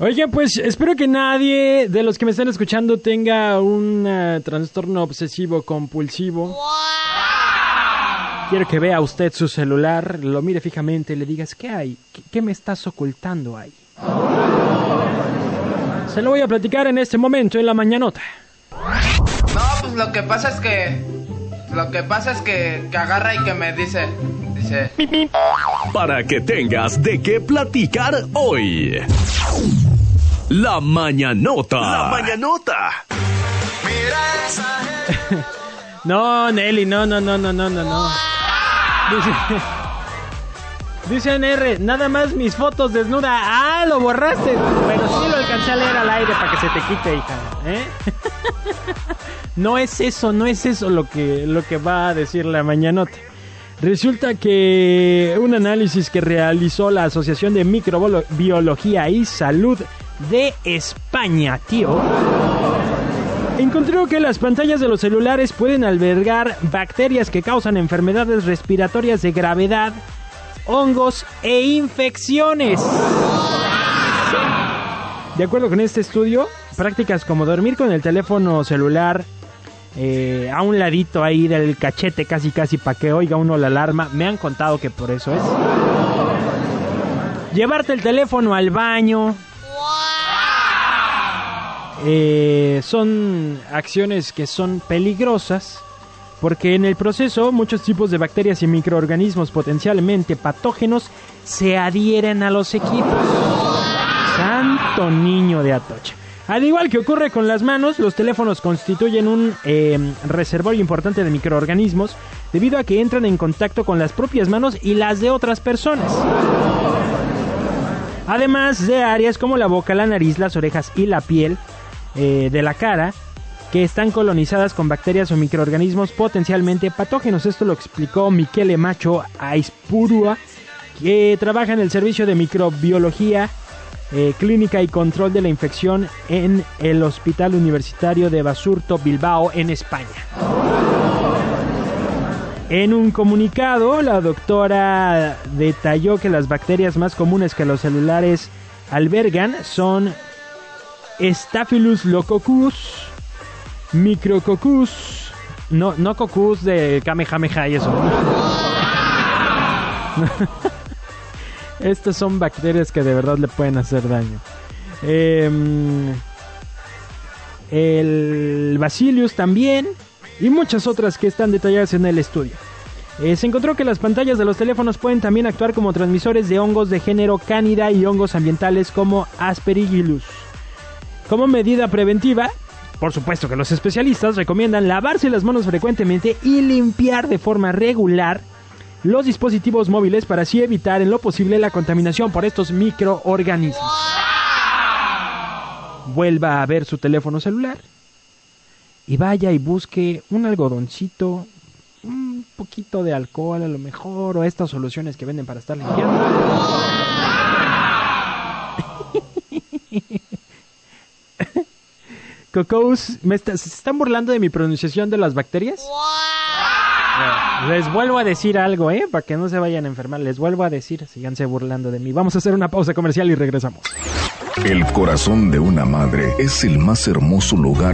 Oigan, pues espero que nadie de los que me están escuchando tenga un uh, trastorno obsesivo compulsivo. Quiero que vea usted su celular, lo mire fijamente y le digas, ¿qué hay? ¿Qué, qué me estás ocultando ahí? Se lo voy a platicar en este momento en la mañanota. No, pues lo que pasa es que. Lo que pasa es que, que agarra y que me dice. Dice. Para que tengas de qué platicar hoy. La mañanota. La mañanota. No, Nelly, no, no, no, no, no, no, no. Dice, dice NR, nada más mis fotos desnuda. Ah, lo borraste. Pero sí lo alcancé a leer al aire para que se te quite, hija. ¿eh? No es eso, no es eso lo que, lo que va a decir la mañanota. Resulta que un análisis que realizó la Asociación de Microbiología y Salud de España, tío, encontró que las pantallas de los celulares pueden albergar bacterias que causan enfermedades respiratorias de gravedad, hongos e infecciones. De acuerdo con este estudio, prácticas como dormir con el teléfono celular eh, a un ladito ahí del cachete casi casi para que oiga uno la alarma, me han contado que por eso es. Llevarte el teléfono al baño, eh, son acciones que son peligrosas porque en el proceso muchos tipos de bacterias y microorganismos potencialmente patógenos se adhieren a los equipos. Santo niño de Atocha. Al igual que ocurre con las manos, los teléfonos constituyen un eh, reservorio importante de microorganismos debido a que entran en contacto con las propias manos y las de otras personas. Además de áreas como la boca, la nariz, las orejas y la piel, eh, de la cara que están colonizadas con bacterias o microorganismos potencialmente patógenos. Esto lo explicó Michele Macho Aispurua, que trabaja en el servicio de microbiología eh, clínica y control de la infección en el Hospital Universitario de Basurto, Bilbao, en España. En un comunicado, la doctora detalló que las bacterias más comunes que los celulares albergan son Staphylococcus lococcus, Micrococcus, no, no de Kamehameha y eso. Estas son bacterias que de verdad le pueden hacer daño. Em, el Bacillus también y muchas otras que están detalladas en el estudio. Eh, se encontró que las pantallas de los teléfonos pueden también actuar como transmisores de hongos de género Cánida y hongos ambientales como Aspergillus. Como medida preventiva, por supuesto que los especialistas recomiendan lavarse las manos frecuentemente y limpiar de forma regular los dispositivos móviles para así evitar en lo posible la contaminación por estos microorganismos. Vuelva a ver su teléfono celular y vaya y busque un algodoncito, un poquito de alcohol a lo mejor o estas soluciones que venden para estar limpiando. Cocos, ¿me está- ¿se están burlando de mi pronunciación de las bacterias? Les vuelvo a decir algo, ¿eh? Para que no se vayan a enfermar. Les vuelvo a decir, síganse burlando de mí. Vamos a hacer una pausa comercial y regresamos. El corazón de una madre es el más hermoso lugar